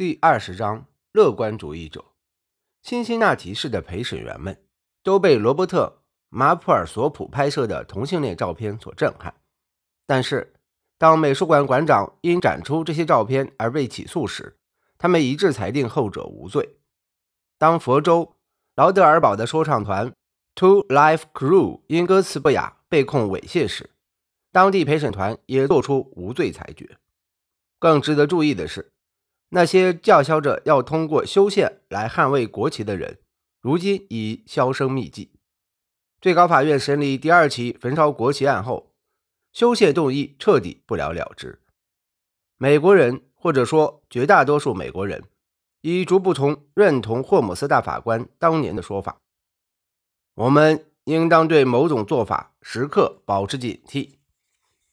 第二十章：乐观主义者。辛辛那提市的陪审员们都被罗伯特·马普尔索普拍摄的同性恋照片所震撼。但是，当美术馆馆长因展出这些照片而被起诉时，他们一致裁定后者无罪。当佛州劳德尔堡的说唱团 Two Life Crew 因歌词不雅被控猥亵时，当地陪审团也作出无罪裁决。更值得注意的是。那些叫嚣着要通过修宪来捍卫国旗的人，如今已销声匿迹。最高法院审理第二起焚烧国旗案后，修宪动议彻底不了了之。美国人，或者说绝大多数美国人，已逐步从认同霍姆斯大法官当年的说法：我们应当对某种做法时刻保持警惕，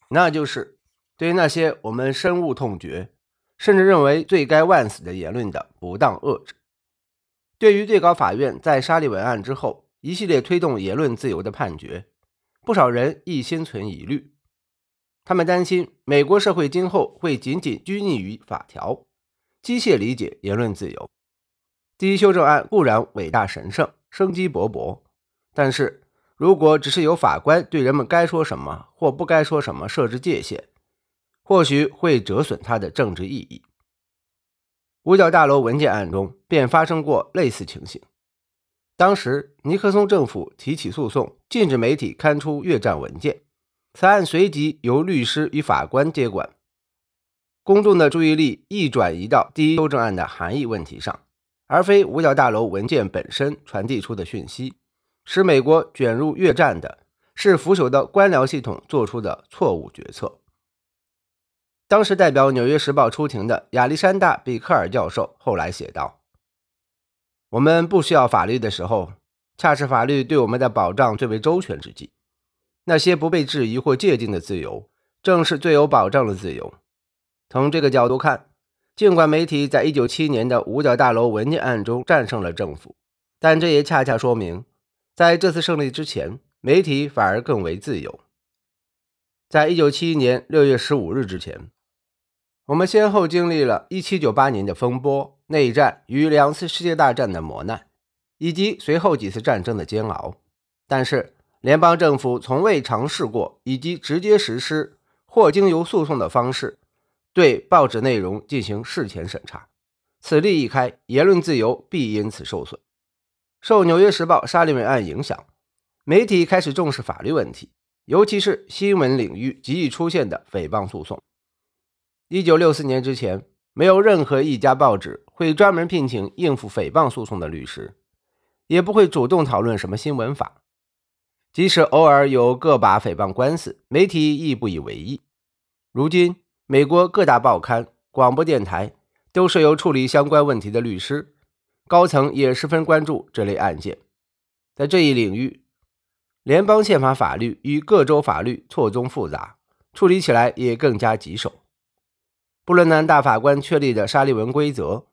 那就是对那些我们深恶痛绝。甚至认为罪该万死的言论的不当遏制。对于最高法院在沙利文案之后一系列推动言论自由的判决，不少人亦心存疑虑。他们担心美国社会今后会仅仅拘泥于法条，机械理解言论自由。第一修正案固然伟大神圣、生机勃勃，但是如果只是由法官对人们该说什么或不该说什么设置界限，或许会折损它的政治意义。五角大楼文件案中便发生过类似情形。当时尼克松政府提起诉讼，禁止媒体刊出越战文件。此案随即由律师与法官接管。公众的注意力亦转移到第一修正案的含义问题上，而非五角大楼文件本身传递出的讯息，使美国卷入越战的是腐朽的官僚系统做出的错误决策。当时代表《纽约时报》出庭的亚历山大·比克尔教授后来写道：“我们不需要法律的时候，恰是法律对我们的保障最为周全之际。那些不被质疑或界定的自由，正是最有保障的自由。从这个角度看，尽管媒体在197年的五角大楼文件案中战胜了政府，但这也恰恰说明，在这次胜利之前，媒体反而更为自由。在1971年6月15日之前。”我们先后经历了1798年的风波、内战与两次世界大战的磨难，以及随后几次战争的煎熬。但是，联邦政府从未尝试过以及直接实施或经由诉讼的方式对报纸内容进行事前审查。此例一开，言论自由必因此受损。受《纽约时报》沙利文案影响，媒体开始重视法律问题，尤其是新闻领域极易出现的诽谤诉讼。一九六四年之前，没有任何一家报纸会专门聘请应付诽谤诉讼的律师，也不会主动讨论什么新闻法。即使偶尔有个把诽谤官司，媒体亦不以为意。如今，美国各大报刊、广播电台都设有处理相关问题的律师，高层也十分关注这类案件。在这一领域，联邦宪法法律与各州法律错综复杂，处理起来也更加棘手。布伦南大法官确立的沙利文规则，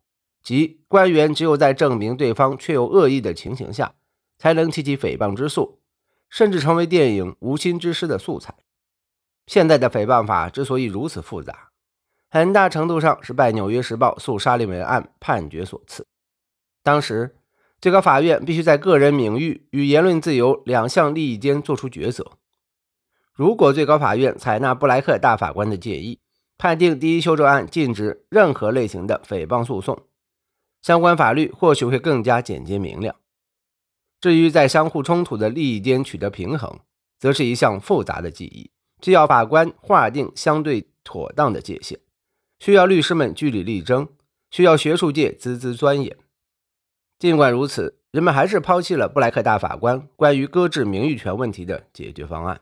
即官员只有在证明对方确有恶意的情形下，才能提起诽谤之诉，甚至成为电影《无心之失》的素材。现在的诽谤法之所以如此复杂，很大程度上是拜《纽约时报》诉沙利文案判决所赐。当时，最高法院必须在个人名誉与言论自由两项利益间做出抉择。如果最高法院采纳布莱克大法官的建议，判定第一修正案禁止任何类型的诽谤诉讼，相关法律或许会更加简洁明了。至于在相互冲突的利益间取得平衡，则是一项复杂的技艺，需要法官划定相对妥当的界限，需要律师们据理力争，需要学术界孜孜钻研。尽管如此，人们还是抛弃了布莱克大法官关于搁置名誉权问题的解决方案。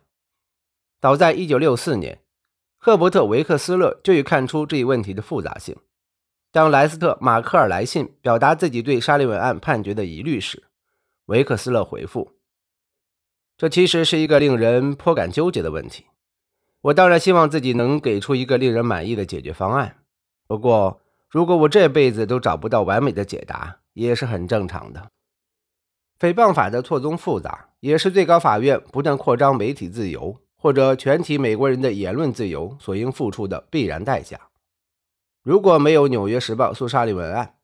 早在1964年。赫伯特·维克斯勒就已看出这一问题的复杂性。当莱斯特·马克尔来信表达自己对沙利文案判决的疑虑时，维克斯勒回复：“这其实是一个令人颇感纠结的问题。我当然希望自己能给出一个令人满意的解决方案。不过，如果我这辈子都找不到完美的解答，也是很正常的。诽谤法的错综复杂，也是最高法院不断扩张媒体自由。”或者全体美国人的言论自由所应付出的必然代价。如果没有《纽约时报》诉沙利文案，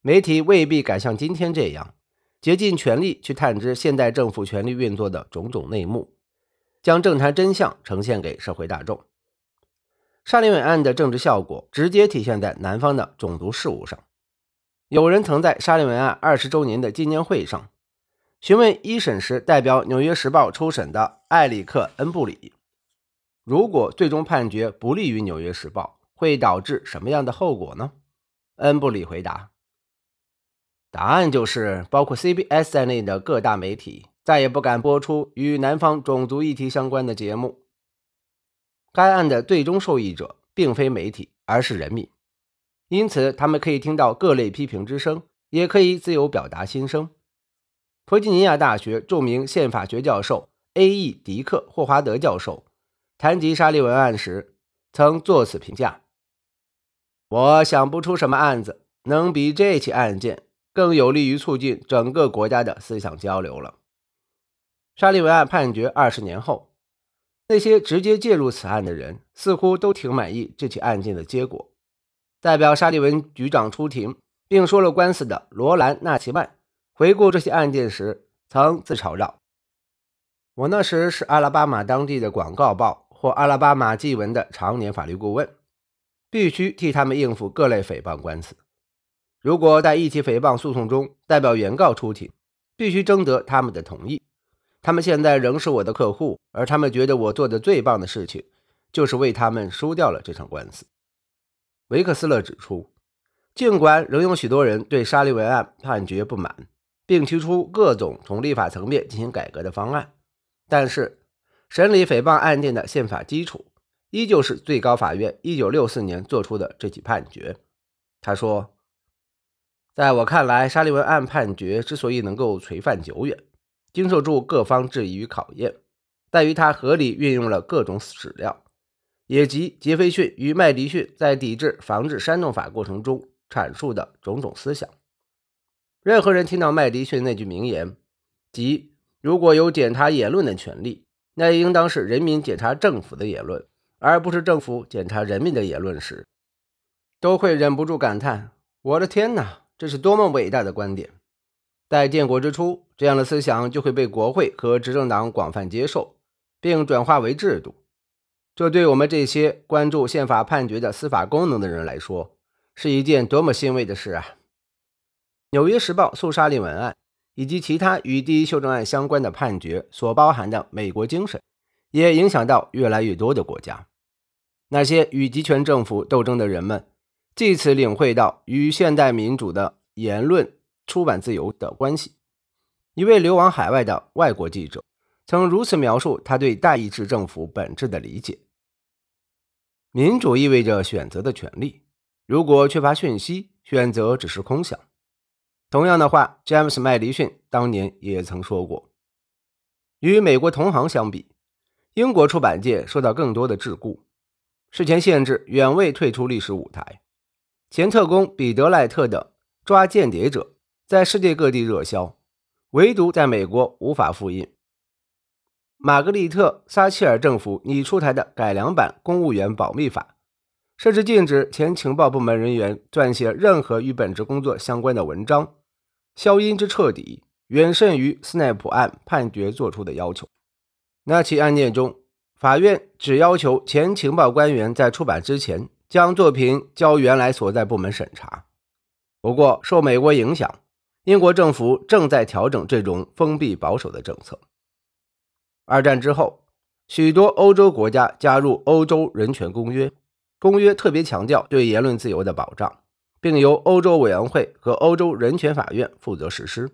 媒体未必敢像今天这样竭尽全力去探知现代政府权力运作的种种内幕，将政坛真相呈现给社会大众。沙利文案的政治效果直接体现在南方的种族事务上。有人曾在沙利文案二十周年的纪念会上询问一审时代表《纽约时报》出审的艾里克·恩布里：“如果最终判决不利于《纽约时报》，会导致什么样的后果呢？”恩布里回答：“答案就是，包括 CBS 在内的各大媒体再也不敢播出与南方种族议题相关的节目。该案的最终受益者并非媒体，而是人民。”因此，他们可以听到各类批评之声，也可以自由表达心声。弗吉尼亚大学著名宪法学教授 A.E. 迪克·霍华德教授谈及沙利文案时，曾作此评价：“我想不出什么案子能比这起案件更有利于促进整个国家的思想交流了。”沙利文案判决二十年后，那些直接介入此案的人似乎都挺满意这起案件的结果。代表沙利文局长出庭并说了官司的罗兰·纳奇曼回顾这些案件时，曾自嘲道：“我那时是阿拉巴马当地的广告报或阿拉巴马纪文的常年法律顾问，必须替他们应付各类诽谤官司。如果在一起诽谤诉讼中代表原告出庭，必须征得他们的同意。他们现在仍是我的客户，而他们觉得我做的最棒的事情就是为他们输掉了这场官司。”维克斯勒指出，尽管仍有许多人对沙利文案判决不满，并提出各种从立法层面进行改革的方案，但是审理诽谤案件的宪法基础依旧是最高法院1964年作出的这起判决。他说：“在我看来，沙利文案判决之所以能够垂范久远，经受住各方质疑与考验，在于它合理运用了各种史料。”也即杰斐逊与麦迪逊在抵制防止煽动法过程中阐述的种种思想。任何人听到麦迪逊那句名言，即“如果有检查言论的权利，那应当是人民检查政府的言论，而不是政府检查人民的言论”时，都会忍不住感叹：“我的天哪，这是多么伟大的观点！”在建国之初，这样的思想就会被国会和执政党广泛接受，并转化为制度。这对我们这些关注宪法判决的司法功能的人来说，是一件多么欣慰的事啊！《纽约时报》诉沙利文案以及其他与第一修正案相关的判决所包含的美国精神，也影响到越来越多的国家。那些与集权政府斗争的人们，借此领会到与现代民主的言论、出版自由的关系。一位流亡海外的外国记者曾如此描述他对大意志政府本质的理解。民主意味着选择的权利。如果缺乏讯息，选择只是空想。同样的话，詹姆斯·麦迪逊当年也曾说过。与美国同行相比，英国出版界受到更多的桎梏，事前限制远未退出历史舞台。前特工彼得·赖特的《抓间谍者》在世界各地热销，唯独在美国无法复印。玛格丽特·撒切尔政府拟出台的改良版公务员保密法，设置禁止前情报部门人员撰写任何与本职工作相关的文章，消音之彻底，远胜于斯奈普案判决作出的要求。那起案件中，法院只要求前情报官员在出版之前将作品交原来所在部门审查。不过，受美国影响，英国政府正在调整这种封闭保守的政策。二战之后，许多欧洲国家加入欧洲人权公约。公约特别强调对言论自由的保障，并由欧洲委员会和欧洲人权法院负责实施。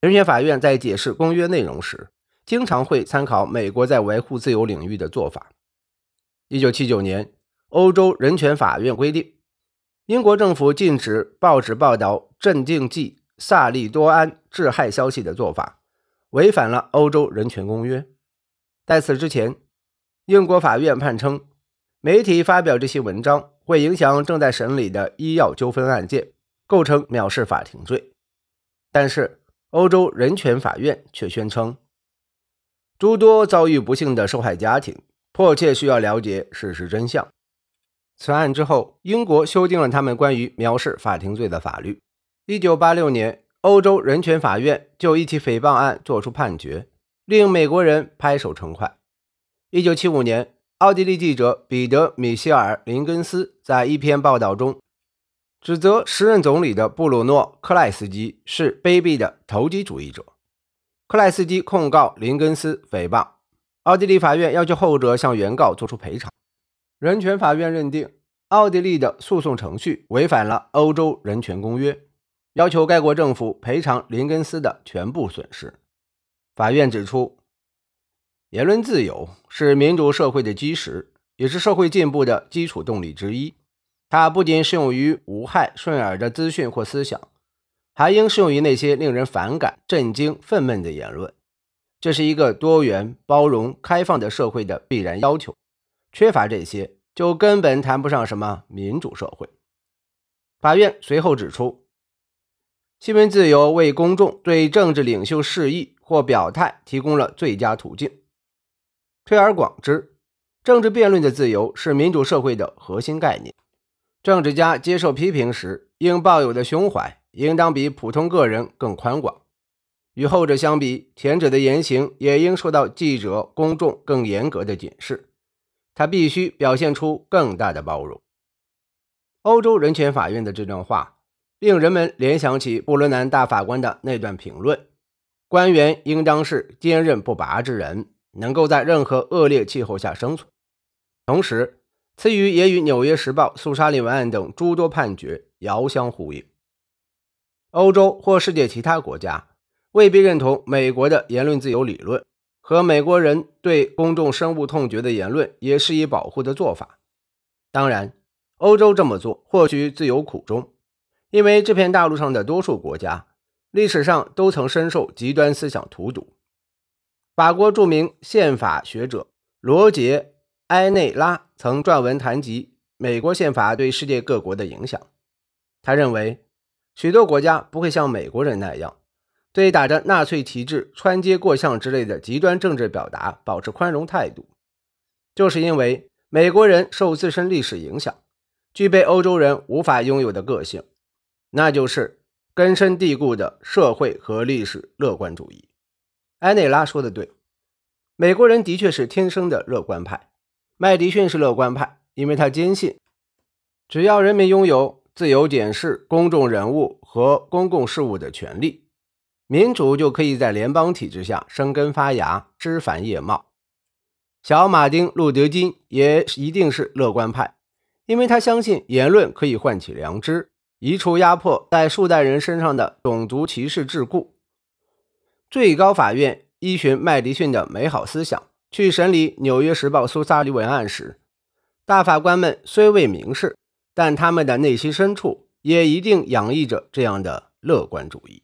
人权法院在解释公约内容时，经常会参考美国在维护自由领域的做法。一九七九年，欧洲人权法院规定，英国政府禁止报纸报道镇静剂萨利多胺致害消息的做法。违反了欧洲人权公约。在此之前，英国法院判称，媒体发表这些文章会影响正在审理的医药纠纷案件，构成藐视法庭罪。但是，欧洲人权法院却宣称，诸多遭遇不幸的受害家庭迫切需要了解事实真相。此案之后，英国修订了他们关于藐视法庭罪的法律。一九八六年，欧洲人权法院就一起诽谤案作出判决，令美国人拍手称快。一九七五年，奥地利记者彼得·米歇尔·林根斯在一篇报道中。指责时任总理的布鲁诺·克莱斯基是卑鄙的投机主义者。克莱斯基控告林根斯诽谤，奥地利法院要求后者向原告作出赔偿。人权法院认定奥地利的诉讼程序违反了欧洲人权公约，要求该国政府赔偿林根斯的全部损失。法院指出，言论自由是民主社会的基石，也是社会进步的基础动力之一。它不仅适用于无害、顺耳的资讯或思想，还应适用于那些令人反感、震惊、愤懑的言论。这是一个多元、包容、开放的社会的必然要求。缺乏这些，就根本谈不上什么民主社会。法院随后指出，新闻自由为公众对政治领袖示意或表态提供了最佳途径。推而广之，政治辩论的自由是民主社会的核心概念。政治家接受批评时，应抱有的胸怀应当比普通个人更宽广。与后者相比，前者的言行也应受到记者、公众更严格的检视。他必须表现出更大的包容。欧洲人权法院的这段话，令人们联想起布伦南大法官的那段评论：官员应当是坚韧不拔之人，能够在任何恶劣气候下生存。同时，此语也与《纽约时报》苏沙利文案等诸多判决遥相呼应。欧洲或世界其他国家未必认同美国的言论自由理论，和美国人对公众深恶痛绝的言论也施以保护的做法。当然，欧洲这么做或许自有苦衷，因为这片大陆上的多数国家历史上都曾深受极端思想荼毒。法国著名宪法学者罗杰。埃内拉曾撰文谈及美国宪法对世界各国的影响。他认为，许多国家不会像美国人那样，对打着纳粹旗帜穿街过巷之类的极端政治表达保持宽容态度，就是因为美国人受自身历史影响，具备欧洲人无法拥有的个性，那就是根深蒂固的社会和历史乐观主义。埃内拉说的对，美国人的确是天生的乐观派。麦迪逊是乐观派，因为他坚信，只要人民拥有自由检视公众人物和公共事务的权利，民主就可以在联邦体制下生根发芽、枝繁叶茂。小马丁·路德·金也一定是乐观派，因为他相信言论可以唤起良知，移除压迫在数代人身上的种族歧视桎梏。最高法院依循麦迪逊的美好思想。去审理《纽约时报》苏萨利文案时，大法官们虽未明示，但他们的内心深处也一定洋溢着这样的乐观主义。